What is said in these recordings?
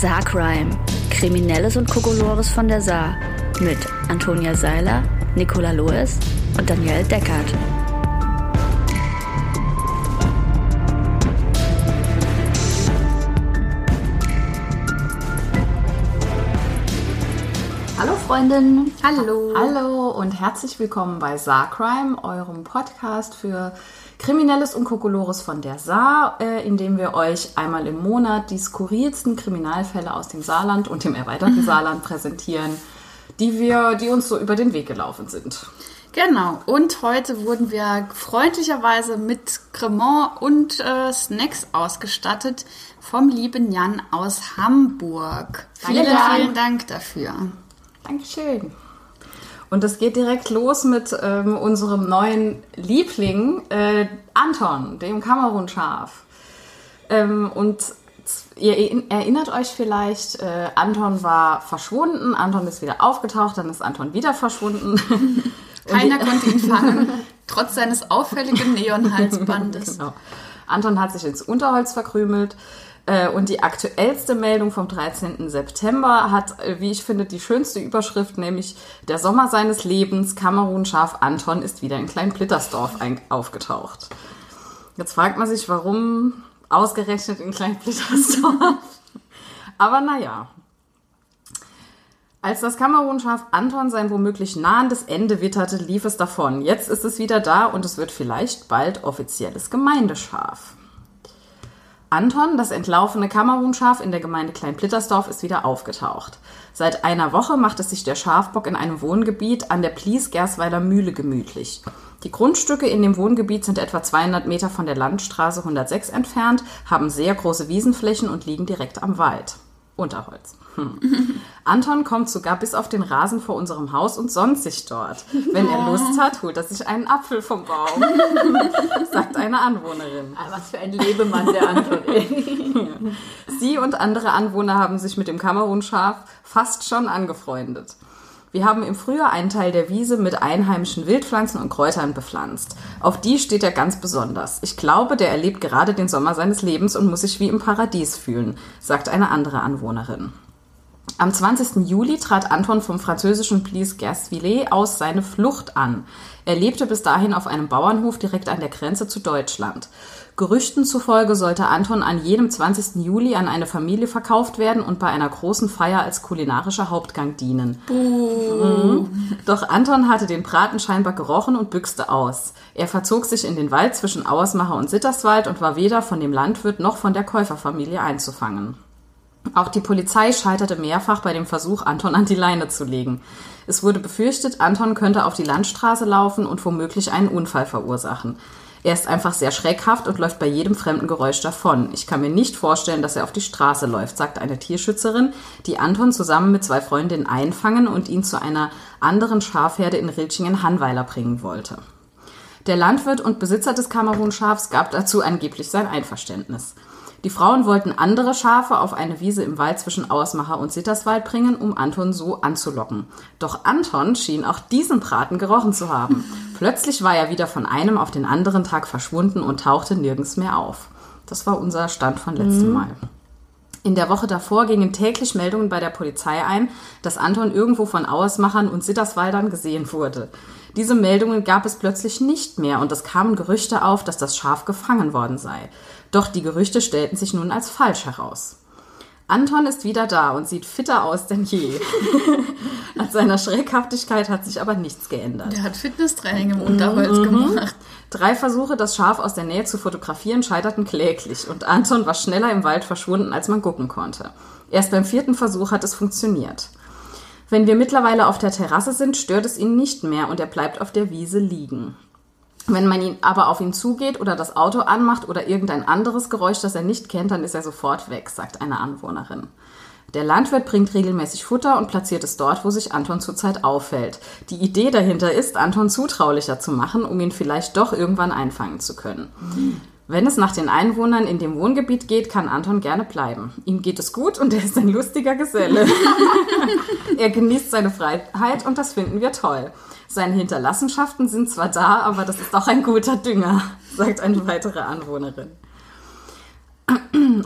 Saarcrime. Kriminelles und Kokolores von der Saar. Mit Antonia Seiler, Nicola Loes und Danielle Deckert. Hallo Freundinnen. Hallo. Hallo und herzlich willkommen bei Saarcrime, eurem Podcast für Kriminelles und Kokolores von der Saar, äh, in dem wir euch einmal im Monat die skurrilsten Kriminalfälle aus dem Saarland und dem erweiterten Saarland präsentieren, die wir, die uns so über den Weg gelaufen sind. Genau. Und heute wurden wir freundlicherweise mit Cremant und äh, Snacks ausgestattet vom lieben Jan aus Hamburg. Vielen, vielen Dank dafür. Dankeschön. Und es geht direkt los mit ähm, unserem neuen Liebling, äh, Anton, dem Kamerun-Schaf. Ähm, und ihr er- erinnert euch vielleicht, äh, Anton war verschwunden, Anton ist wieder aufgetaucht, dann ist Anton wieder verschwunden. Keiner konnte ihn fangen, trotz seines auffälligen Neonhalsbandes. Genau. Anton hat sich ins Unterholz verkrümelt. Äh, Und die aktuellste Meldung vom 13. September hat, äh, wie ich finde, die schönste Überschrift, nämlich der Sommer seines Lebens, Kamerun-Schaf Anton ist wieder in Klein-Plittersdorf ein- aufgetaucht. Jetzt fragt man sich, warum ausgerechnet in Klein-Plittersdorf? Aber naja. Als das Kamerunschaf Anton sein womöglich nahendes Ende witterte, lief es davon. Jetzt ist es wieder da und es wird vielleicht bald offizielles Gemeindeschaf. Anton, das entlaufene Kamerunschaf in der Gemeinde Kleinplittersdorf, ist wieder aufgetaucht. Seit einer Woche macht es sich der Schafbock in einem Wohngebiet an der Plies-Gersweiler Mühle gemütlich. Die Grundstücke in dem Wohngebiet sind etwa 200 Meter von der Landstraße 106 entfernt, haben sehr große Wiesenflächen und liegen direkt am Wald. Unterholz. Hm. Anton kommt sogar bis auf den Rasen vor unserem Haus und sonnt sich dort. Wenn er Lust hat, holt er sich einen Apfel vom Baum, sagt eine Anwohnerin. Ah, Was für ein Lebemann der Anton. ey. Sie und andere Anwohner haben sich mit dem Kamerunschaf fast schon angefreundet. Wir haben im Frühjahr einen Teil der Wiese mit einheimischen Wildpflanzen und Kräutern bepflanzt. Auf die steht er ganz besonders. Ich glaube, der erlebt gerade den Sommer seines Lebens und muss sich wie im Paradies fühlen, sagt eine andere Anwohnerin. Am 20. Juli trat Anton vom französischen Plis Gersville aus seine Flucht an. Er lebte bis dahin auf einem Bauernhof direkt an der Grenze zu Deutschland. Gerüchten zufolge sollte Anton an jedem 20. Juli an eine Familie verkauft werden und bei einer großen Feier als kulinarischer Hauptgang dienen. Mhm. Doch Anton hatte den Braten scheinbar gerochen und büchste aus. Er verzog sich in den Wald zwischen Auersmacher und Sitterswald und war weder von dem Landwirt noch von der Käuferfamilie einzufangen. Auch die Polizei scheiterte mehrfach bei dem Versuch, Anton an die Leine zu legen. Es wurde befürchtet, Anton könnte auf die Landstraße laufen und womöglich einen Unfall verursachen. Er ist einfach sehr schreckhaft und läuft bei jedem fremden Geräusch davon. Ich kann mir nicht vorstellen, dass er auf die Straße läuft, sagt eine Tierschützerin, die Anton zusammen mit zwei Freundinnen einfangen und ihn zu einer anderen Schafherde in Rilchingen-Hannweiler bringen wollte. Der Landwirt und Besitzer des Kamerunschafs gab dazu angeblich sein Einverständnis. Die Frauen wollten andere Schafe auf eine Wiese im Wald zwischen Auersmacher und Sitterswald bringen, um Anton so anzulocken. Doch Anton schien auch diesen Braten gerochen zu haben. Plötzlich war er wieder von einem auf den anderen Tag verschwunden und tauchte nirgends mehr auf. Das war unser Stand von letztem Mal. In der Woche davor gingen täglich Meldungen bei der Polizei ein, dass Anton irgendwo von Auersmachern und Sitterswaldern gesehen wurde. Diese Meldungen gab es plötzlich nicht mehr und es kamen Gerüchte auf, dass das Schaf gefangen worden sei. Doch die Gerüchte stellten sich nun als falsch heraus. Anton ist wieder da und sieht fitter aus denn je. An seiner Schreckhaftigkeit hat sich aber nichts geändert. Der hat Fitnesstraining im Unterholz gemacht. Drei Versuche, das Schaf aus der Nähe zu fotografieren, scheiterten kläglich und Anton war schneller im Wald verschwunden, als man gucken konnte. Erst beim vierten Versuch hat es funktioniert. Wenn wir mittlerweile auf der Terrasse sind, stört es ihn nicht mehr und er bleibt auf der Wiese liegen. Wenn man ihn aber auf ihn zugeht oder das Auto anmacht oder irgendein anderes Geräusch, das er nicht kennt, dann ist er sofort weg, sagt eine Anwohnerin. Der Landwirt bringt regelmäßig Futter und platziert es dort, wo sich Anton zurzeit auffällt. Die Idee dahinter ist, Anton zutraulicher zu machen, um ihn vielleicht doch irgendwann einfangen zu können. Wenn es nach den Einwohnern in dem Wohngebiet geht, kann Anton gerne bleiben. Ihm geht es gut und er ist ein lustiger Geselle. er genießt seine Freiheit und das finden wir toll. Seine Hinterlassenschaften sind zwar da, aber das ist auch ein guter Dünger, sagt eine weitere Anwohnerin.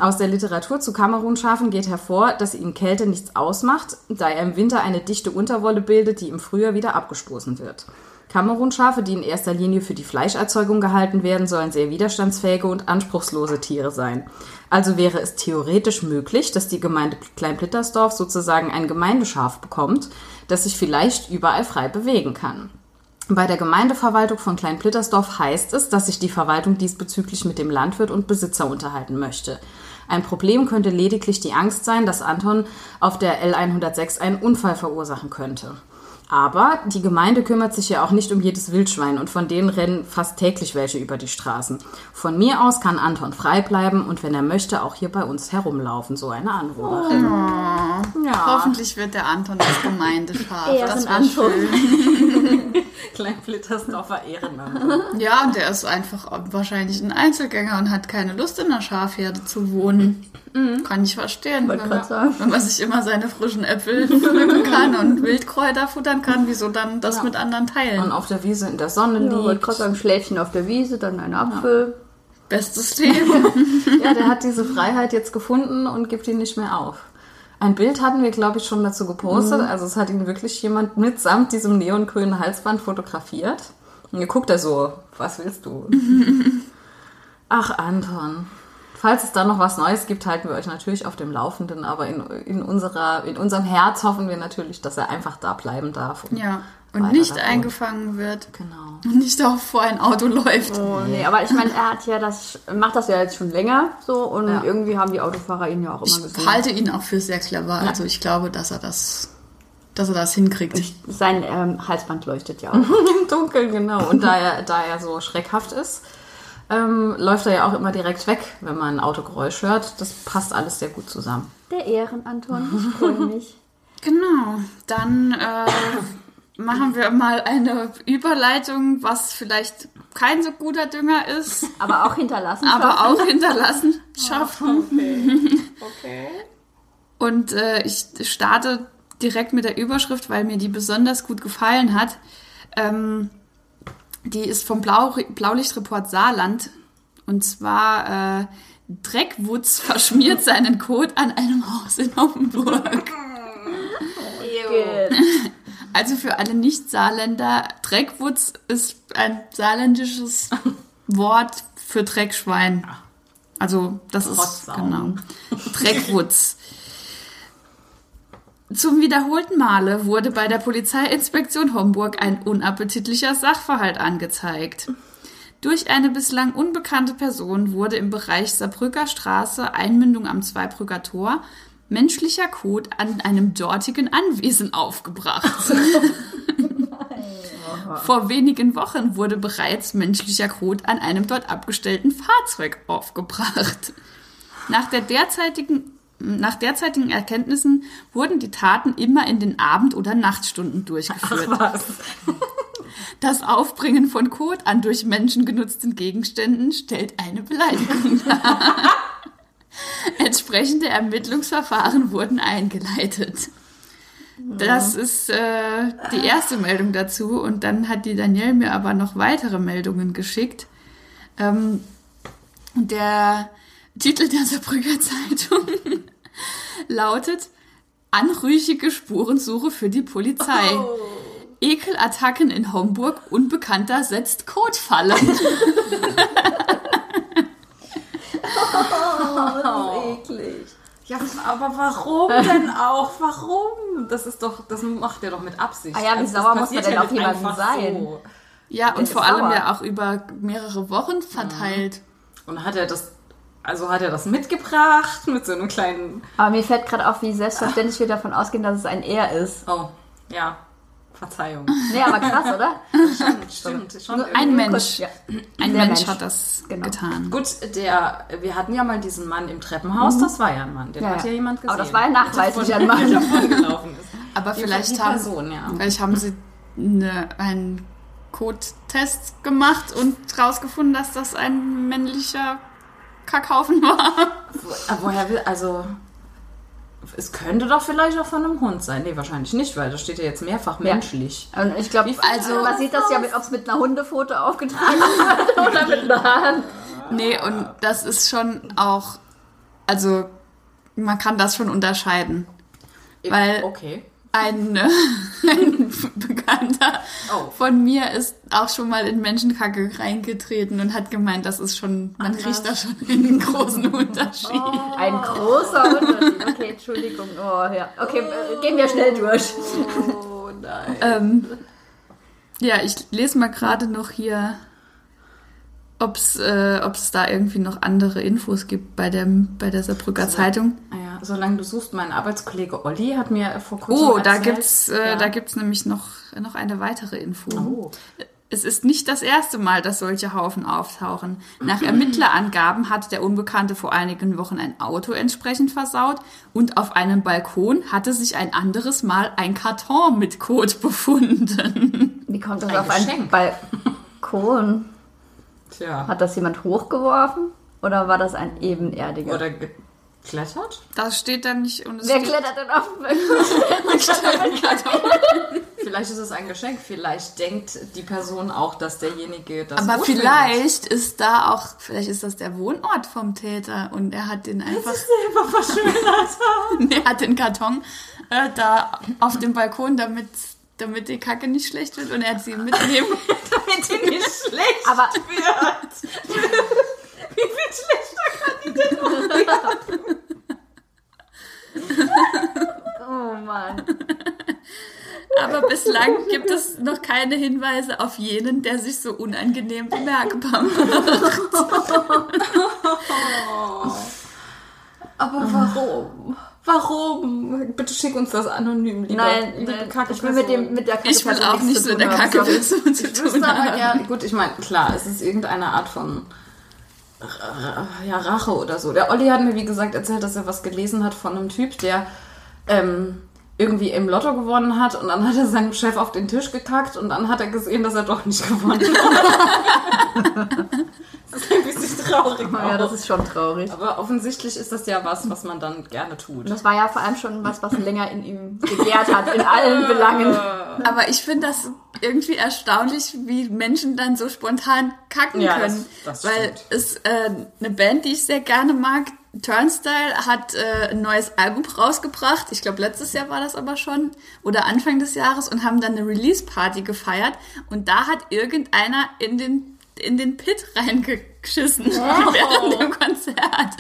Aus der Literatur zu Kamerunschafen geht hervor, dass ihnen Kälte nichts ausmacht, da er im Winter eine dichte Unterwolle bildet, die im Frühjahr wieder abgestoßen wird. Kamerunschafe, die in erster Linie für die Fleischerzeugung gehalten werden, sollen sehr widerstandsfähige und anspruchslose Tiere sein. Also wäre es theoretisch möglich, dass die Gemeinde Kleinplittersdorf sozusagen ein Gemeindeschaf bekommt, das sich vielleicht überall frei bewegen kann. Bei der Gemeindeverwaltung von Kleinplittersdorf heißt es, dass sich die Verwaltung diesbezüglich mit dem Landwirt und Besitzer unterhalten möchte. Ein Problem könnte lediglich die Angst sein, dass Anton auf der L106 einen Unfall verursachen könnte. Aber die Gemeinde kümmert sich ja auch nicht um jedes Wildschwein und von denen rennen fast täglich welche über die Straßen. Von mir aus kann Anton frei bleiben und wenn er möchte auch hier bei uns herumlaufen, so eine Anwohnerin. Ja. Hoffentlich wird der Anton das Gemeindeschaf. das wär Ehrenanton. schön. Kleinplittersdorfer Ehrenmann. Ja, und der ist einfach wahrscheinlich ein Einzelgänger und hat keine Lust, in einer Schafherde zu wohnen. Kann ich verstehen. Wenn man, wenn man sich immer seine frischen Äpfel pflücken kann und Wildkräuter futtern kann, wieso dann das Ja. mit anderen Und teilen? auf der Wiese in der Sonne Ja, liegt. gerade sagen, Schläfchen auf der Wiese, dann ein Apfel. Bestes Leben. Ja, der hat diese Freiheit jetzt gefunden und gibt ihn nicht mehr auf. Ein Bild hatten wir, glaube ich, schon dazu gepostet. Also es hat ihn wirklich jemand mitsamt diesem neongrünen Halsband fotografiert. Und hier guckt er so, was willst du? Ach, Anton. Falls es da noch was Neues gibt, halten wir euch natürlich auf dem Laufenden. Aber in, in, unserer, in unserem Herz hoffen wir natürlich, dass er einfach da bleiben darf. und Ja. Und nicht da wohnt. eingefangen wird. Genau. Und nicht auch vor ein Auto läuft. Oh, nee, aber ich meine, er hat ja das, macht das ja jetzt schon länger so und Ja. irgendwie haben die Autofahrer ihn ja auch immer Ich gesehen. halte ihn auch für sehr clever. Also ich glaube, dass er das, dass er das hinkriegt. Sein ähm, Halsband leuchtet ja auch. Im Dunkeln, genau. Und da er, da er so schreckhaft ist, ähm, läuft er ja auch immer direkt weg, wenn man ein Autogeräusch hört. Das passt alles sehr gut zusammen. Der Ehrenanton, ich freue mich. Genau, dann äh, machen wir mal eine Überleitung, was vielleicht kein so guter Dünger ist, Aber auch hinterlassen. aber auch hinterlassen schaffen. Und äh, ich starte direkt mit der Überschrift, weil mir die besonders gut gefallen hat. Ähm, die ist vom Blau Blaulichtreport Saarland. Und zwar äh, Dreckwutz verschmiert seinen Kot an einem Haus in Offenburg. Also für alle Nicht-Saarländer, Dreckwutz ist ein saarländisches Wort für Dreckschwein. Also das ist Rotzsau. genau Dreckwutz. Zum wiederholten Male wurde bei der Polizeiinspektion Homburg ein unappetitlicher Sachverhalt angezeigt. Durch eine bislang unbekannte Person wurde im Bereich Saarbrücker Straße, Einmündung am Zweibrücker Tor, menschlicher Kot an einem dortigen Anwesen aufgebracht. Vor wenigen Wochen wurde bereits menschlicher Kot an einem dort abgestellten Fahrzeug aufgebracht. Nach, der derzeitigen, nach derzeitigen Erkenntnissen wurden die Taten immer in den Abend- oder Nachtstunden durchgeführt. Was? Das Aufbringen von Kot an durch Menschen genutzten Gegenständen stellt eine Beleidigung dar. Entsprechende Ermittlungsverfahren wurden eingeleitet. Das ist äh, die erste Meldung dazu und dann hat die Danielle mir aber noch weitere Meldungen geschickt. Ähm, der Titel der Saarbrücker Zeitung lautet Anrüchige Spurensuche für die Polizei. Ekelattacken in Homburg, Unbekannter setzt Kotfallen. eklig. Ja, aber warum denn auch? Warum? Das ist doch, das macht er doch mit Absicht. Ah ja, wie Also das sauer muss man denn ja auf jemanden sein? so. Ja, und ist vor allem sauer. ja auch über mehrere Wochen verteilt. Und hat er das, also hat er das mitgebracht mit so einem kleinen, Aber mir fällt gerade auf, wie selbstverständlich wir davon ausgehen, dass es ein Er ist. oh, ja, Verzeihung. Nee, aber krass, oder? Stimmt, stimmt. Schon Ein. Mensch. Ja. Ein Mensch, Mensch. hat das Genau. getan. Gut, der, wir hatten ja mal diesen Mann im Treppenhaus, das war ja ein Mann, den Ja, hat ja. ja jemand gesehen. Aber das war ja nachweislich Der ein Mann. davon gelaufen ist. Aber Die- vielleicht, die haben, Person, ja. vielleicht haben sie eine, einen Kottest gemacht und rausgefunden, dass das ein männlicher Kackhaufen war. Wo- Woher will, also, es könnte doch vielleicht auch von einem Hund sein. Nee, wahrscheinlich nicht, weil da steht ja jetzt mehrfach Ja. menschlich. Und ich glaube, also man sieht das ja, ob es mit einer Hundefoto aufgetragen wird oder mit einer Hand. Nee, und das ist schon auch. also man kann das schon unterscheiden. Weil okay. Ein, ein Bekannter Oh. von mir ist auch schon mal in Menschenkacke reingetreten und hat gemeint, das ist schon, man krass. riecht da schon einen großen Unterschied. Ein großer Unterschied. Okay, Entschuldigung. Oh, ja. Okay, äh, gehen wir schnell durch. Oh nein. Ähm, ja, ich lese mal gerade noch hier, ob es äh, ob's da irgendwie noch andere Infos gibt bei, dem, bei der Saarbrücker Zeitung. Ah ja, solange du suchst, mein Arbeitskollege Olli hat mir vor kurzem Oh, da erzählt, gibt's, äh, ja. da gibt's nämlich noch, noch eine weitere Info. Oh. Es ist nicht das erste Mal, dass solche Haufen auftauchen. Nach Ermittlerangaben hat der Unbekannte vor einigen Wochen ein Auto entsprechend versaut und auf einem Balkon hatte sich ein anderes Mal ein Karton mit Kot befunden. Wie kommt das Ein auf einen Geschenk. Balkon? Tja. Hat das jemand hochgeworfen? Oder war das ein ebenerdiger? Oder geklettert? Das steht da nicht und es Wer steht, klettert denn auf? Vielleicht ist es ein Geschenk. Vielleicht denkt die Person auch, dass derjenige das Aber gut findet. vielleicht ist da auch, vielleicht ist das der Wohnort vom Täter und er hat den einfach, selber verschönert. er hat den Karton äh, da auf dem Balkon, damit, damit die Kacke nicht schlecht wird und er hat sie mitnehmen. Damit die nicht schlecht Aber wird. Wie viel schlechter Oh Mann. Aber bislang gibt es noch keine Hinweise auf jenen, der sich so unangenehm bemerkbar macht. Aber warum? Warum? Bitte schick uns das anonym, lieber. Nein, liebe nein Kacke ich will mit, dem, mit der Kacke Ich will auch nicht so in der Kacke zu tun aber haben. gerne, gut, ich meine, klar, es ist irgendeine Art von ja, Rache oder so. Der Olli hat mir, wie gesagt, erzählt, dass er was gelesen hat von einem Typ, der ähm, irgendwie im Lotto gewonnen hat und dann hat er seinem Chef auf den Tisch gekackt und dann hat er gesehen, dass er doch nicht gewonnen hat. das ist ein bisschen traurig. Ja, das ist schon traurig. aber offensichtlich ist das ja was, was man dann gerne tut. Das war ja vor allem schon was, was länger in ihm gegärt hat, in allen Belangen. Aber ich finde das irgendwie erstaunlich, wie Menschen dann so spontan kacken Ja, können. das- das Weil stimmt. es äh, eine Band, die ich sehr gerne mag, Turnstile, hat äh, ein neues Album rausgebracht. Ich glaube, letztes Jahr war das aber schon. Oder Anfang des Jahres und haben dann eine Release-Party gefeiert. Und da hat irgendeiner in den in den Pit reingeschissen während dem Konzert.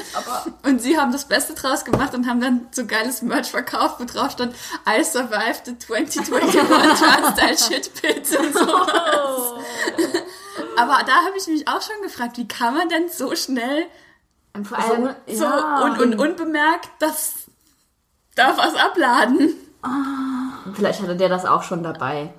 und sie haben das Beste draus gemacht und haben dann so geiles Merch verkauft, wo drauf stand, I survived the 2021 Turnstile Shit Pit und sowas. Aber da habe ich mich auch schon gefragt, wie kann man denn so schnell Und vor allem, so ja, und, und unbemerkt das da was abladen? vielleicht hatte der das auch schon dabei.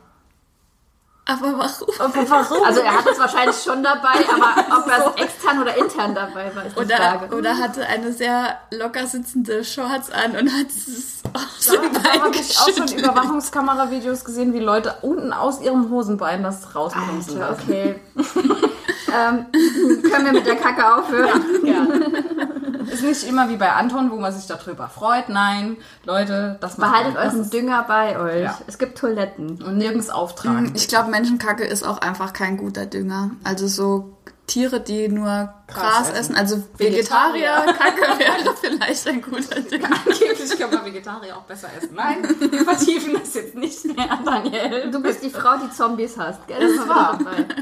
Aber warum? warum? Also er hat es wahrscheinlich schon dabei, aber ob er es extern oder intern dabei war, ist die Oder, Frage. oder hatte eine sehr locker sitzende Shorts an und hat es aus dem Da Bein habe ich auch schon. Überwachungskameravideos gesehen, wie Leute unten aus ihrem Hosenbein das rauspumsen Alter, lassen. okay. ähm, können wir mit der Kacke aufhören? Ist nicht immer wie bei Anton, wo man sich darüber freut. Nein, Leute, das macht Behaltet man. Das euren ist- Dünger bei euch. Ja. Es gibt Toiletten. und nirgends auftragen. Ich glaube, Menschenkacke ist auch einfach kein guter Dünger. Also so Tiere, die nur Gras essen. essen. Also Vegetarier. Vegetarier-Kacke wäre vielleicht ein guter Dünger. Angeblich kann man Vegetarier auch besser essen. Nein, wir vertiefen das jetzt nicht mehr, Daniel. Du bist die Frau, die Zombies hasst, gell? Das ist wahr.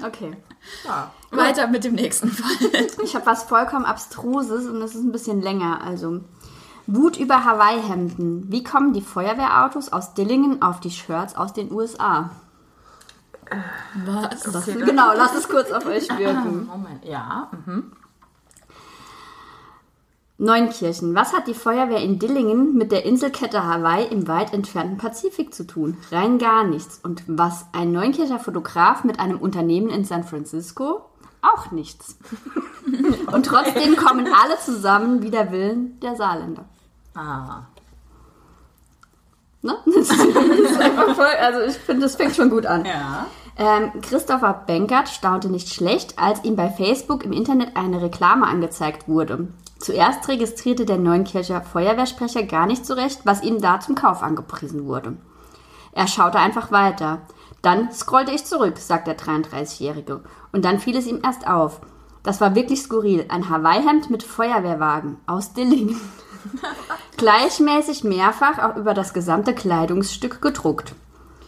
Okay. Ja. Weiter mit dem nächsten Fall. Ich habe was vollkommen Abstruses und das ist ein bisschen länger. Also, Wut über Hawaii-Hemden. Wie kommen die Feuerwehrautos aus Dillingen auf die Shirts aus den USA? Was? Das, genau, lasst es kurz auf euch wirken. Moment, ja. mhm. Neunkirchen. Was hat die Feuerwehr in Dillingen mit der Inselkette Hawaii im weit entfernten Pazifik zu tun? Rein gar nichts. Und was ein Neunkircher Fotograf mit einem Unternehmen in San Francisco? Auch nichts. Und trotzdem kommen alle zusammen wie der Willen der Saarländer. Ah. Ne? Das ist einfach voll, also ich finde, das fängt schon gut an. Ja. Ähm, Christopher Benkert staunte nicht schlecht, als ihm bei Facebook im Internet eine Reklame angezeigt wurde. Zuerst registrierte der Neunkircher Feuerwehrsprecher gar nicht zurecht, was ihm da zum Kauf angepriesen wurde. Er schaute einfach weiter. Dann scrollte ich zurück, sagt der 33-Jährige. Und dann fiel es ihm erst auf. Das war wirklich skurril. Ein Hawaii-Hemd mit Feuerwehrwagen aus Dillingen. Gleichmäßig mehrfach auch über das gesamte Kleidungsstück gedruckt.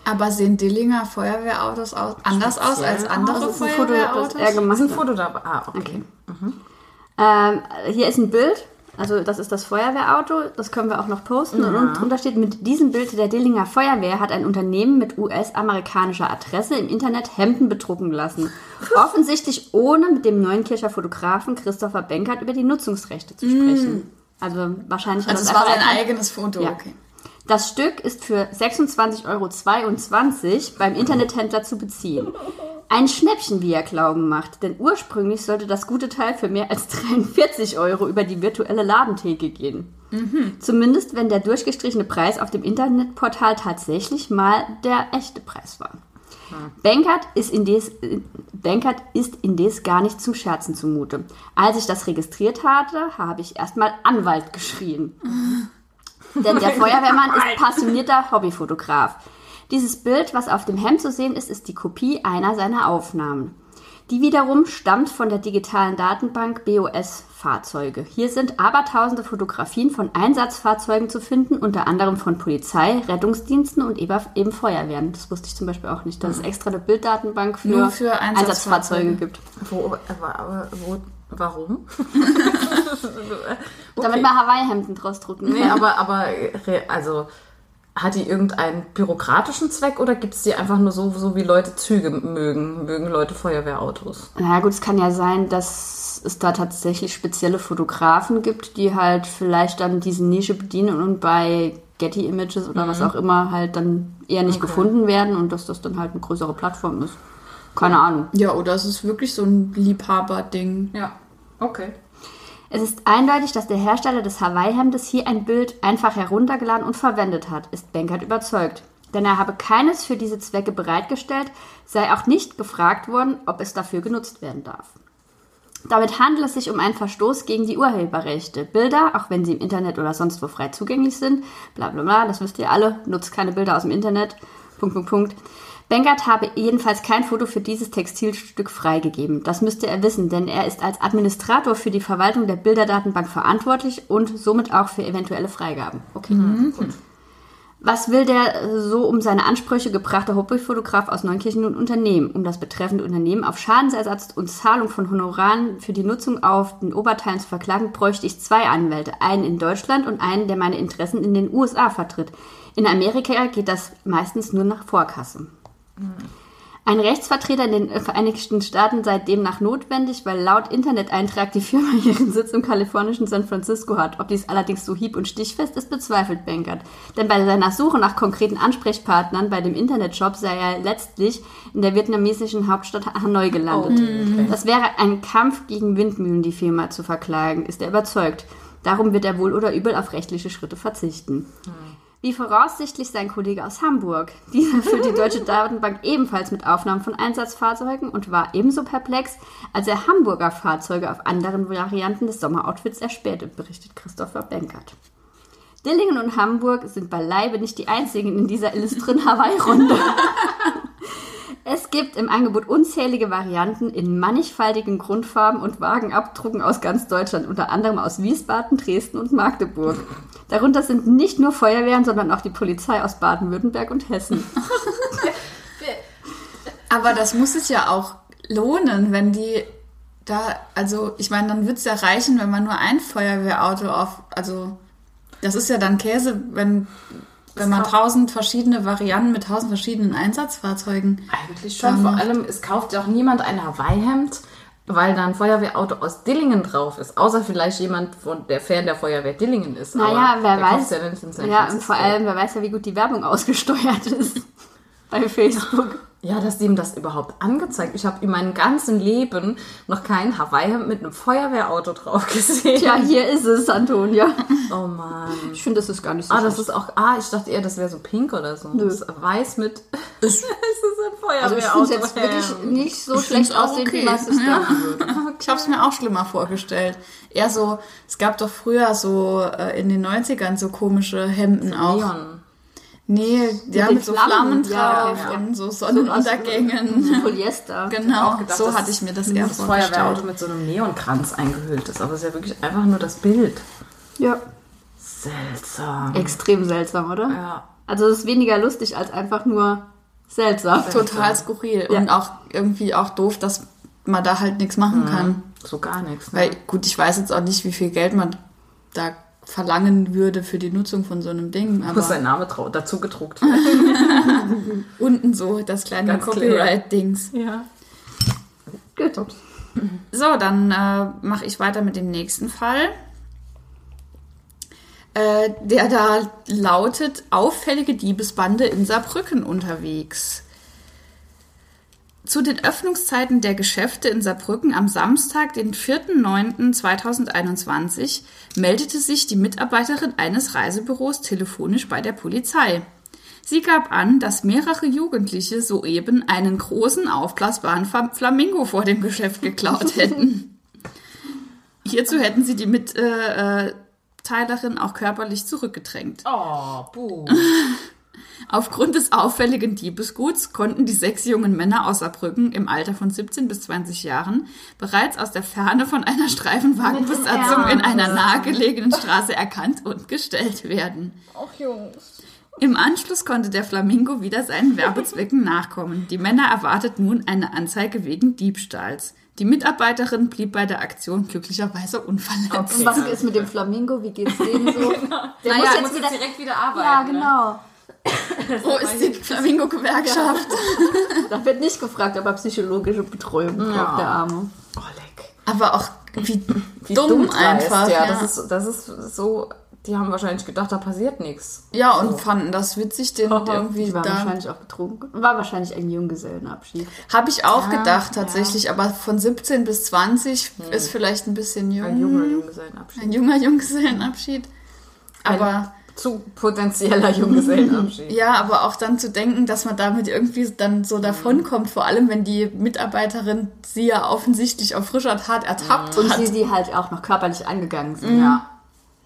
Aber sehen Dillinger Feuerwehrautos aus, anders aus als andere ist ein Foto, Feuerwehrautos? das Ist ein. Foto dabei? Ah, okay. Ähm, hier ist ein Bild. Also das ist das Feuerwehrauto. Das können wir auch noch posten. Und drunter steht, mit diesem Bild der Dillinger Feuerwehr hat ein Unternehmen mit US-amerikanischer Adresse im Internet Hemden bedrucken lassen. Offensichtlich ohne mit dem Neunkircher Fotografen Christopher Benkert über die Nutzungsrechte zu sprechen. Also wahrscheinlich Also es war sein ein- eigenes Foto, Ja. okay. Das Stück ist für 26,22 Euro beim Internethändler zu beziehen. Ein Schnäppchen, wie er Glauben macht, denn ursprünglich sollte das gute Teil für mehr als 43 Euro über die virtuelle Ladentheke gehen. Zumindest wenn der durchgestrichene Preis auf dem Internetportal tatsächlich mal der echte Preis war. Bankert ist, indes, Bankert ist indes gar nicht zum Scherzen zumute. Als ich das registriert hatte, habe ich erstmal Anwalt geschrien. Denn der Feuerwehrmann ist passionierter Hobbyfotograf. Dieses Bild, was auf dem Hemd zu sehen ist, ist die Kopie einer seiner Aufnahmen. Die wiederum stammt von der digitalen Datenbank BOS Fahrzeuge. Hier sind abertausende Fotografien von Einsatzfahrzeugen zu finden, unter anderem von Polizei, Rettungsdiensten und eben eben Feuerwehren. Das wusste ich zum Beispiel auch nicht, dass es extra eine Bilddatenbank für, Nur für Einsatzfahrzeuge Einsatzfahrzeuge gibt. Wo, aber, aber, wo, warum? Damit man Hawaii-Hemden draus drucken. Nee, aber, aber also hat die irgendeinen bürokratischen Zweck oder gibt es die einfach nur so, so wie Leute Züge mögen? Mögen Leute Feuerwehrautos? Na gut, es kann ja sein, dass es da tatsächlich spezielle Fotografen gibt, die halt vielleicht dann diese Nische bedienen und bei Getty Images oder was auch immer halt dann eher nicht gefunden werden und dass das dann halt eine größere Plattform ist. Keine Ahnung. Ja, oder es ist wirklich so ein Liebhaberding. Ja, okay. Es ist eindeutig, dass der Hersteller des Hawaii-Hemdes hier ein Bild einfach heruntergeladen und verwendet hat, ist Bankert überzeugt. Denn er habe keines für diese Zwecke bereitgestellt, sei auch nicht gefragt worden, ob es dafür genutzt werden darf. Damit handelt es sich um einen Verstoß gegen die Urheberrechte. Bilder, auch wenn sie im Internet oder sonst wo frei zugänglich sind, bla bla bla, das wisst ihr alle, nutzt keine Bilder aus dem Internet, Punkt, Punkt, Punkt. Bengert habe jedenfalls kein Foto für dieses Textilstück freigegeben. Das müsste er wissen, denn er ist als Administrator für die Verwaltung der Bilderdatenbank verantwortlich und somit auch für eventuelle Freigaben. Okay, gut. Was will der so um seine Ansprüche gebrachte Hobbyfotograf aus Neunkirchen nun unternehmen, um das betreffende Unternehmen auf Schadensersatz und Zahlung von Honoraren für die Nutzung auf den Oberteilen zu verklagen, bräuchte ich zwei Anwälte. Einen in Deutschland und einen, der meine Interessen in den USA vertritt. In Amerika geht das meistens nur nach Vorkasse. Ein Rechtsvertreter in den Vereinigten Staaten sei demnach notwendig, weil laut Interneteintrag die Firma ihren Sitz im kalifornischen San Francisco hat. Ob dies allerdings so hieb- und stichfest ist, bezweifelt Bankert. Denn bei seiner Suche nach konkreten Ansprechpartnern bei dem Internetshop sei er letztlich in der vietnamesischen Hauptstadt Hanoi gelandet. Das wäre ein Kampf gegen Windmühlen, die Firma zu verklagen, ist er überzeugt. Darum wird er wohl oder übel auf rechtliche Schritte verzichten. Wie voraussichtlich sein Kollege aus Hamburg. Dieser füllt die deutsche Datenbank ebenfalls mit Aufnahmen von Einsatzfahrzeugen und war ebenso perplex, als er Hamburger Fahrzeuge auf anderen Varianten des Sommeroutfits erspähte, berichtet Christopher Benkert. Dillingen und Hamburg sind beileibe nicht die einzigen in dieser illustren Hawaii-Runde. Es gibt im Angebot unzählige Varianten in mannigfaltigen Grundfarben und Wagenabdrucken aus ganz Deutschland, unter anderem aus Wiesbaden, Dresden und Magdeburg. Darunter sind nicht nur Feuerwehren, sondern auch die Polizei aus Baden-Württemberg und Hessen. Aber das muss sich ja auch lohnen, wenn die da, also ich meine, dann wird es ja reichen, wenn man nur ein Feuerwehrauto auf, also das ist ja dann Käse, wenn, wenn man tausend verschiedene Varianten mit tausend verschiedenen Einsatzfahrzeugen. Eigentlich schon. Vor allem, es kauft ja auch niemand ein Hawaii-Hemd, weil da ein Feuerwehrauto aus Dillingen drauf ist. Außer vielleicht jemand, von der Fan der Feuerwehr Dillingen ist. Naja, Aber wer weiß. Ja, Ja, und vor allem, wer weiß ja, wie gut die Werbung ausgesteuert ist bei Facebook. Ja, dass die ihm das überhaupt angezeigt. Ich habe in meinem ganzen Leben noch kein Hawaii-Hemd mit einem Feuerwehrauto drauf gesehen. Ja, hier ist es, Antonia. Oh Mann. Ich finde, das ist gar nicht so Ah, das schlecht. ist auch. Ah, ich dachte eher, das wäre so pink oder so. Nö. Das ist weiß mit. es ist ein Also ich Feuerwehrauto. finde es jetzt wirklich nicht so Ich schlecht aussehen, wie okay. man es sich Ja. denken würde. Ich habe es mir auch schlimmer vorgestellt. Eher so, es gab doch früher so äh, in den 90ern so komische Hemden auch. Neon. Nee, ja, den mit so Flammen, Flammen ja, drauf ja. und so Sonnenuntergängen. Polyester. genau, auch gedacht, so hatte ich mir das eher Das Feuerwehrauto vorgestellt. mit so einem Neonkranz eingehüllt ist, aber es ist ja wirklich einfach nur das Bild. Ja. Seltsam. Extrem seltsam, oder? Ja. Also es ist weniger lustig als einfach nur seltsam. Total skurril Ja. und auch irgendwie auch doof, dass man da halt nichts machen kann. So gar nichts. Ne? Weil gut, ich weiß jetzt auch nicht, wie viel Geld man da verlangen würde für die Nutzung von so einem Ding, muss aber sein Name dazu gedruckt werden. unten so das kleine Copyright-Dings. ja. Gut. So, dann äh, mache ich weiter mit dem nächsten Fall. Äh, der da lautet, auffällige Diebesbande in Saarbrücken unterwegs. Zu den Öffnungszeiten der Geschäfte in Saarbrücken am Samstag, den 4.9.2021, meldete sich die Mitarbeiterin eines Reisebüros telefonisch bei der Polizei. Sie gab an, dass mehrere Jugendliche soeben einen großen aufblasbaren Flamingo vor dem Geschäft geklaut hätten. Hierzu hätten sie die Mitteilerin auch körperlich zurückgedrängt. Oh, buh. Aufgrund des auffälligen Diebesguts konnten die sechs jungen Männer aus Saarbrücken im Alter von 17 bis 20 Jahren bereits aus der Ferne von einer Streifenwagenbesatzung in einer nahegelegenen Straße erkannt und gestellt werden. Ach, Jungs. Im Anschluss konnte der Flamingo wieder seinen Werbezwecken nachkommen. Die Männer erwartet nun eine Anzeige wegen Diebstahls. Die Mitarbeiterin blieb bei der Aktion glücklicherweise unverletzt. Und was ist mit dem Flamingo? Wie geht's dem so? Der Naja, muss muss jetzt wieder... direkt wieder arbeiten. Ja, genau. Wo ist die Flamingo-Gewerkschaft? Da wird nicht gefragt, ob er psychologische Betreuung braucht, der Arme. Oh, leck. Aber auch wie, Wie dumm dreist, einfach. Ja, Das, ist, das ist so. Die haben wahrscheinlich gedacht, da passiert nichts. Ja, und fanden das witzig, den Haha, irgendwie Die war da. wahrscheinlich auch betrunken. War wahrscheinlich ein Junggesellenabschied. Habe ich auch gedacht, tatsächlich. Aber von 17 bis 20 ist vielleicht ein bisschen jung. Ein junger Junggesellenabschied. Ein junger Junggesellenabschied. Aber Zu potenzieller Junggesellenabschied. ja, aber auch dann zu denken, dass man damit irgendwie dann so davonkommt, vor allem wenn die Mitarbeiterin sie ja offensichtlich auf frischer Tat ertappt Und hat. sie, die halt auch noch körperlich angegangen sind. Ja.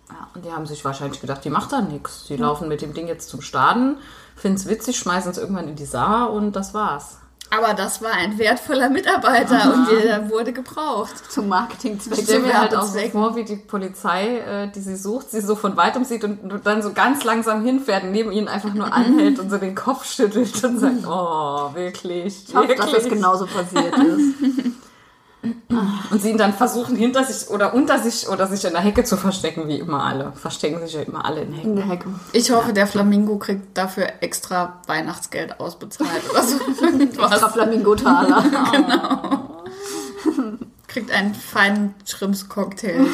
ja. Und die haben sich wahrscheinlich gedacht, die macht da nichts. Die laufen mit dem Ding jetzt zum Staden, finden es witzig, schmeißen es irgendwann in die Saar und das war's. Aber das war ein wertvoller Mitarbeiter und der wurde gebraucht. Zum Marketingzweck. Ich stelle mir halt auch so vor, wie die Polizei, äh, die sie sucht, sie so von weitem sieht und dann so ganz langsam hinfährt und neben ihnen einfach nur anhält und so den Kopf schüttelt und sagt, oh, wirklich, Ich hoffe, dass das genauso passiert ist. Und sie ihn dann versuchen, hinter sich oder unter sich oder sich in der Hecke zu verstecken, wie immer alle. Verstecken sich ja immer alle in Hecken. In der Hecke. Ich hoffe, der Flamingo kriegt dafür extra Weihnachtsgeld ausbezahlt oder so. Extra. Flamingo-Taler. Kriegt einen feinen Schrimps-Cocktail.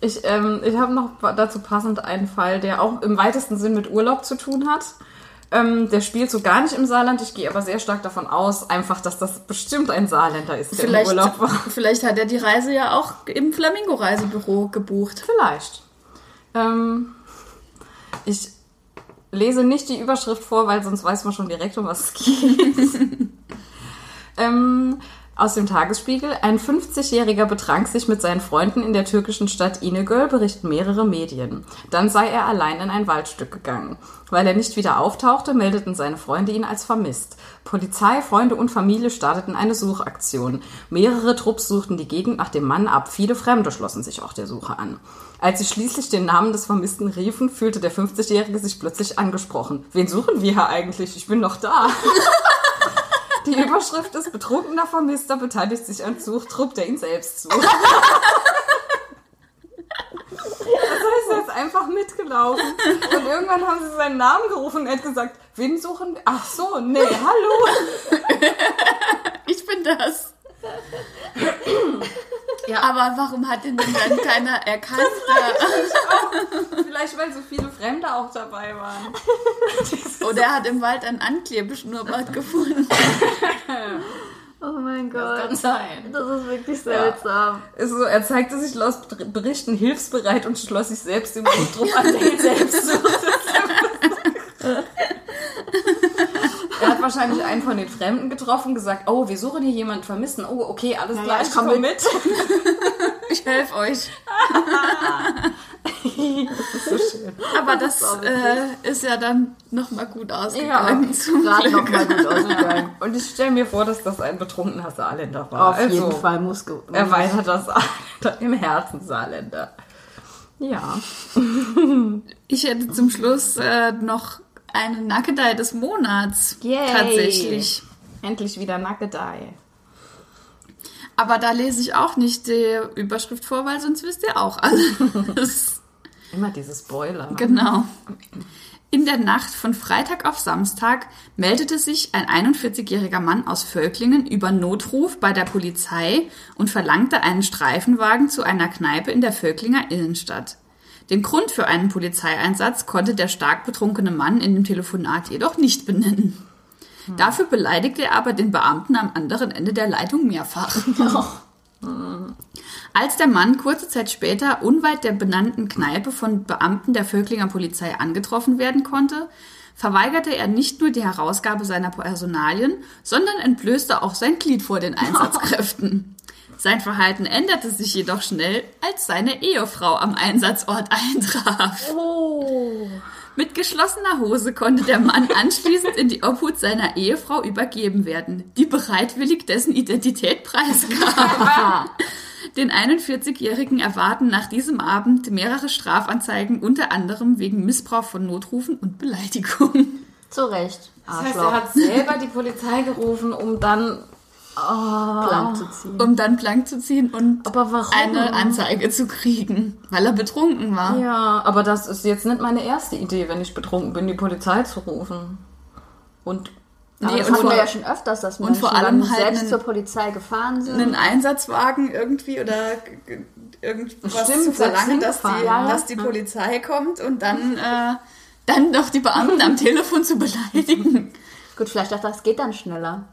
Ich, ähm, ich habe noch dazu passend einen Fall, der auch im weitesten Sinn mit Urlaub zu tun hat. Ähm, der spielt so gar nicht im Saarland. Ich gehe aber sehr stark davon aus, einfach, dass das bestimmt ein Saarländer ist, der Vielleicht, im Urlaub war. vielleicht hat er die Reise ja auch im Flamingo-Reisebüro gebucht. Vielleicht. Ähm, ich lese nicht die Überschrift vor, weil sonst weiß man schon direkt, um was es geht. ähm, aus dem Tagesspiegel. Ein 50-Jähriger betrank sich mit seinen Freunden in der türkischen Stadt İnegöl, berichten mehrere Medien. Dann sei er allein in ein Waldstück gegangen. Weil er nicht wieder auftauchte, meldeten seine Freunde ihn als vermisst. Polizei, Freunde und Familie starteten eine Suchaktion. Mehrere Trupps suchten die Gegend nach dem Mann ab. Viele Fremde schlossen sich auch der Suche an. Als sie schließlich den Namen des Vermissten riefen, fühlte der 50-Jährige sich plötzlich angesprochen. Wen suchen wir hier eigentlich? Ich bin noch da. Die Überschrift ist Betrunkener Vermisster beteiligt sich an Suchtrupp, der ihn selbst sucht. Das heißt, er ist einfach mitgelaufen. Und irgendwann haben sie seinen Namen gerufen und er hat gesagt, wen suchen wir? Ach so, nee, hallo. Ich bin das. Ja, aber warum hat ihn denn dann keiner erkannt? Vielleicht, weil so viele Fremde auch dabei waren. Oder er hat im Wald ein Anklebeschnurrbart gefunden. Oh mein Gott. Kann sein. Das ist wirklich seltsam. Ist so, er zeigte sich laut Berichten hilfsbereit und schloss sich selbst dem Suchtrupp an, der ihn selbst suchte. Er hat wahrscheinlich einen von den Fremden getroffen, gesagt, oh, wir suchen hier jemanden vermissen. Oh, okay, alles Ja, klar, ja, ich ich komm komme mit. Ich helfe euch. Aber das äh, ist ja dann nochmal gut ausgegangen. zum Gerade nochmal gut ausgegangen. Und ich stelle mir vor, dass das ein betrunkener Saarländer war. Auf jeden Also, Fall muss ge- Erweitert das Saarländer im Herzen Saarländer. Ja. Ich hätte zum Schluss äh, noch eine Nackedei des Monats. Yay. Tatsächlich. Endlich wieder Nackedei. Aber da lese ich auch nicht die Überschrift vor, weil sonst wisst ihr auch alles. Immer diese Spoiler. genau. In der Nacht von Freitag auf Samstag meldete sich ein 41-jähriger Mann aus Völklingen über Notruf bei der Polizei und verlangte einen Streifenwagen zu einer Kneipe in der Völklinger Innenstadt. Den Grund für einen Polizeieinsatz konnte der stark betrunkene Mann in dem Telefonat jedoch nicht benennen. Dafür beleidigte er aber den Beamten am anderen Ende der Leitung mehrfach. Als der Mann kurze Zeit später unweit der benannten Kneipe von Beamten der Völklinger Polizei angetroffen werden konnte, verweigerte er nicht nur die Herausgabe seiner Personalien, sondern entblößte auch sein Glied vor den Einsatzkräften. Sein Verhalten änderte sich jedoch schnell, als seine Ehefrau am Einsatzort eintraf. Mit geschlossener Hose konnte der Mann anschließend in die Obhut seiner Ehefrau übergeben werden, die bereitwillig dessen Identität preisgab. Den 41-Jährigen erwarten nach diesem Abend mehrere Strafanzeigen, unter anderem wegen Missbrauch von Notrufen und Beleidigung. Zu Recht. Das heißt, er hat selber die Polizei gerufen, um dann. Oh, blank zu ziehen. Um dann blank zu ziehen und eine Anzeige zu kriegen, weil er betrunken war. Ja, aber das ist jetzt nicht meine erste Idee, wenn ich betrunken bin, die Polizei zu rufen. Und Nee, das und vor- wir ja schon öfters, dass und Menschen vor allem halt selbst einen- zur Polizei gefahren sind. einen Einsatzwagen irgendwie oder irgendwas Stimmt, zu verlangen, dass die, ja, dass die Polizei kommt und dann, äh, dann noch die Beamten am Telefon zu beleidigen. Gut, vielleicht dachte das geht dann schneller.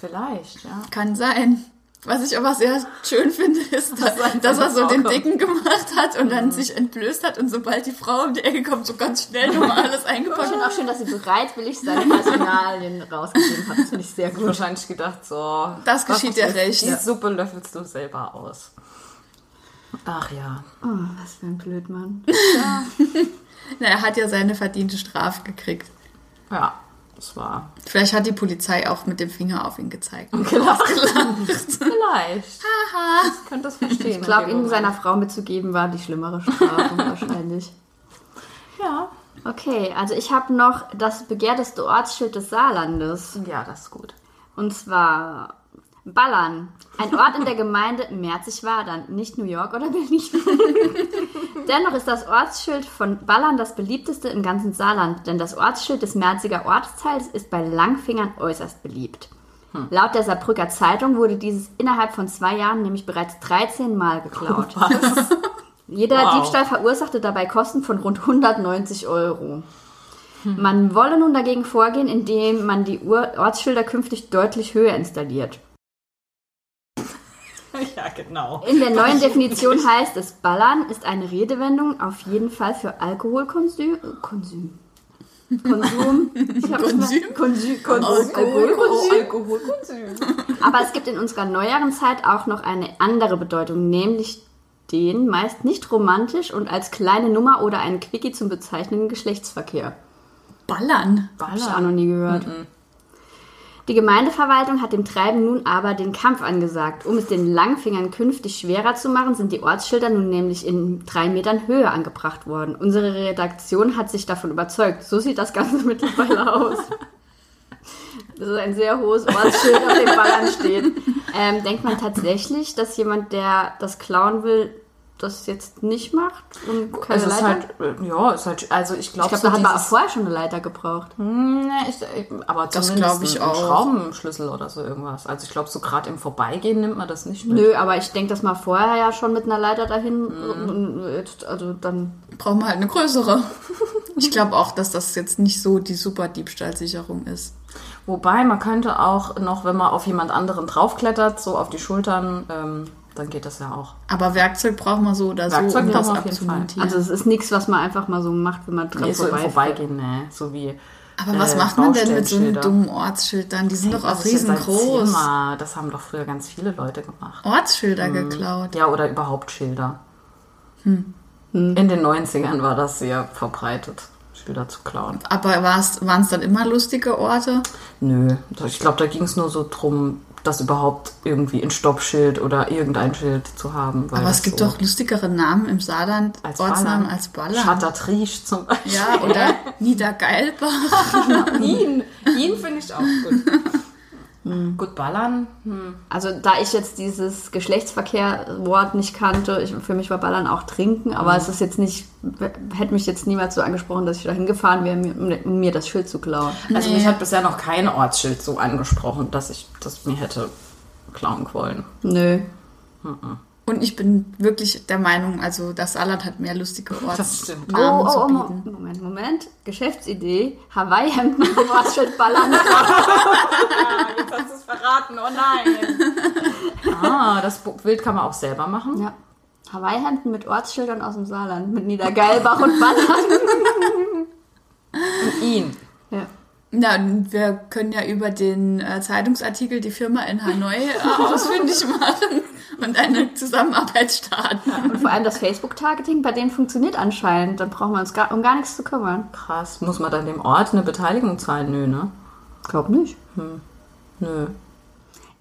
Vielleicht, ja. Kann sein. Was ich aber sehr schön finde, ist, dass, dass er so den. Dicken gemacht hat und dann sich entblößt hat und sobald die Frau um die Ecke kommt, so ganz schnell nochmal alles Ich eingepackt finde auch schön, dass sie bereitwillig seine Personalien rausgegeben hat. Das finde ich sehr gut. Wahrscheinlich gedacht, so. Das geschieht ist- recht. Die Suppe löffelst du selber aus. Ach ja. Oh, was für ein Blödmann. Na, er hat ja seine verdiente Strafe gekriegt. Ja, das war. Vielleicht hat die Polizei auch mit dem Finger auf ihn gezeigt. Vielleicht. Haha. Ich könnte das verstehen. Ich glaube, ihm seiner Frau mitzugeben war die schlimmere Strafe wahrscheinlich. Ja. Okay, also ich habe noch das begehrteste Ortsschild des Saarlandes. Ja, das ist gut. Und zwar Ballern. Ein Ort in der Gemeinde Merzig-Wadern, nicht New York oder Berlin. Dennoch ist das Ortsschild von Ballern das beliebteste im ganzen Saarland, denn das Ortsschild des Merziger Ortsteils ist bei Langfingern äußerst beliebt. Laut der Saarbrücker Zeitung wurde dieses innerhalb von zwei Jahren nämlich bereits 13 Mal geklaut. Jeder Wow. Diebstahl verursachte dabei Kosten von rund 190 Euro. Man wolle nun dagegen vorgehen, indem man die Ortsschilder künftig deutlich höher installiert. Ja, genau. In der neuen Definition heißt es, Ballern ist eine Redewendung auf jeden Fall für Alkoholkonsum. Konsum. Konsum. Ich hab Konsum? Nicht mehr, Konsum. Konsum. Alkoholkonsum. Alkoholkonsum. Aber es gibt in unserer neueren Zeit auch noch eine andere Bedeutung, nämlich den meist nicht romantisch und als kleine Nummer oder einen Quickie zum bezeichnenden Geschlechtsverkehr. Ballern. Hab ich auch noch nie gehört. Die Gemeindeverwaltung hat dem Treiben nun aber den Kampf angesagt. Um es den Langfingern künftig schwerer zu machen, sind die Ortsschilder nun nämlich in drei Metern Höhe angebracht worden. Unsere Redaktion hat sich davon überzeugt. So sieht das Ganze mittlerweile aus. Das ist ein sehr hohes Ortsschild, auf dem Ballern steht. Ähm, denkt man tatsächlich, dass jemand, der das klauen will, das jetzt nicht macht? Und keine ist Leiter? halt, äh, ja, ist halt, also ich ich glaube, glaube, so da hat man auch vorher schon eine Leiter gebraucht. Nee, ich, aber Das zumindest glaub ich auch. Schraubenschlüssel oder so irgendwas. Also ich glaube, so gerade im Vorbeigehen nimmt man das nicht mit. Nö, aber ich denke, dass man vorher ja schon mit einer Leiter dahin. und Jetzt, also dann. Brauchen wir halt eine größere. Ich glaube auch, dass das jetzt nicht so die super Diebstahlsicherung ist. Wobei, man könnte auch noch, wenn man auf jemand anderen draufklettert, so auf die Schultern, ähm, dann geht das ja auch. Aber Werkzeug braucht man so oder Werkzeug so, um das man auf jeden Fall. Also es ist nichts, was man einfach mal so macht, wenn man dran Nee, so vorbeifährt. Vorbeigehen, ne. So wie. Aber was äh, macht man denn mit so einem dummen Ortsschild dann? Die sind doch auch riesengroß. Das haben doch früher ganz viele Leute gemacht. Ortsschilder geklaut. Ja, oder überhaupt Schilder. In den 90ern war das sehr verbreitet, Schilder zu klauen. Aber waren es dann immer lustige Orte? Nö, ich glaube, da ging es nur so drum, das überhaupt irgendwie ein Stoppschild oder irgendein Schild zu haben. weil Aber es gibt so doch lustigere Namen im Saarland, als Ortsnamen Ballern. als Ballern. Schattertriesch zum Beispiel. Ja, oder Niedergeilbach. ihn. Ihn finde ich auch gut. Gut ballern. Hm. Also da ich jetzt dieses Geschlechtsverkehr-Wort nicht kannte, ich, für mich war Ballern auch trinken, aber es ist jetzt nicht, hätte mich jetzt niemals so angesprochen, dass ich da hingefahren wäre, um, mir das Schild zu klauen. Also Nee. mich hat bisher noch kein Ortsschild so angesprochen, dass ich das mir hätte klauen wollen. Nö. Und ich bin wirklich der Meinung, also das Saarland hat mehr lustige Orte. Das stimmt. Oh, oh, zu oh, bieten. Moment, Moment. Geschäftsidee. Hawaii-Hemd mit dem Ortsschild Ballern. Jetzt hast du es verraten, oh nein. ah, das Bild kann man auch selber machen. ja. Hawaii-Hemden mit Ortsschildern aus dem Saarland. Mit Niedergeilbach und Ballern. Ihn. ja. Na, wir können ja über den äh, Zeitungsartikel die Firma in Hanoi äh, ausfindig machen und eine Zusammenarbeit starten. Und vor allem das Facebook-Targeting bei denen funktioniert anscheinend. Dann brauchen wir uns gar, um gar nichts zu kümmern. Krass. Muss man dann dem Ort eine Beteiligung zahlen? Nö, ne? Glaub nicht. Nö.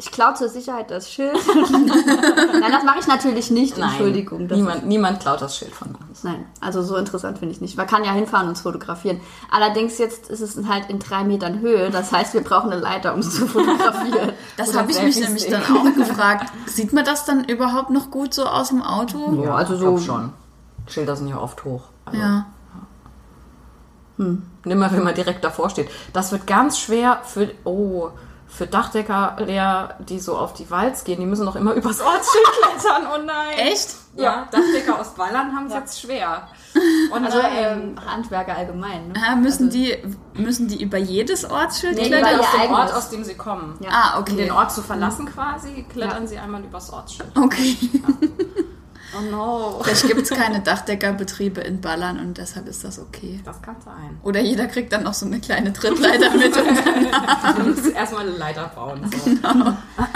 Ich klaue zur Sicherheit das Schild. Nein, das mache ich natürlich nicht. Nein. Entschuldigung. Niemand, niemand klaut das Schild von uns. Nein, also so interessant finde ich nicht. Man kann ja hinfahren und es fotografieren. Allerdings jetzt ist es halt in drei Metern Höhe. Das heißt, wir brauchen eine Leiter, um es zu fotografieren. Das habe ich mich Selfies nämlich dann auch gefragt. Sieht man das dann überhaupt noch gut so aus dem Auto? Ja, also ich so- schon. Schilder sind ja oft hoch. Also Ja. Nimmer, wenn man direkt davor steht. Das wird ganz schwer für, oh, für Dachdecker, die so auf die Walz gehen. Die müssen noch immer übers Ortsschild klettern. Oh nein. Echt? Ja, Dachdecker aus Ballern haben es jetzt schwer. Und Also äh, ähm, Handwerker allgemein. Ne? Ah, müssen, die, müssen die über jedes Ortsschild Nee, klettern? über aus dem Ort, aus dem sie kommen. Ja. Ah, Um okay. den Ort zu verlassen quasi, klettern sie einmal übers Ortsschild. Okay. Oh no. Vielleicht gibt es keine Dachdeckerbetriebe in Ballern und deshalb ist das okay. Das kann sein. Oder jeder kriegt dann noch so eine kleine Trittleiter mit. Und Du musst erstmal eine Leiter bauen. So.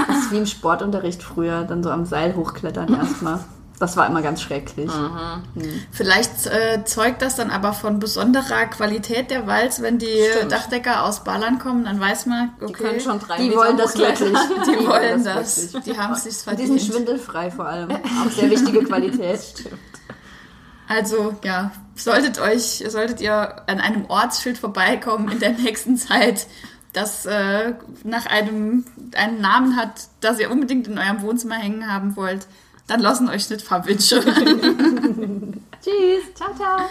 Das ist wie im Sportunterricht früher, dann so am Seil hochklettern erstmal. Das war immer ganz schrecklich. vielleicht äh, zeugt das dann aber von besonderer Qualität der Walz, wenn die Stimmt. Dachdecker aus Ballern kommen, dann weiß man, okay, Die können schon drei Die wollen das wirklich. die wollen das. wirklich. Die haben es sich Und die sind verdient. schwindelfrei vor allem. Auch sehr wichtige Qualität. Also ja, solltet euch, solltet ihr an einem Ortsschild vorbeikommen in der nächsten Zeit, das äh, nach einem einen Namen hat, das ihr unbedingt in eurem Wohnzimmer hängen haben wollt, dann lassen euch nicht verwitschen. Tschüss. Ciao, ciao.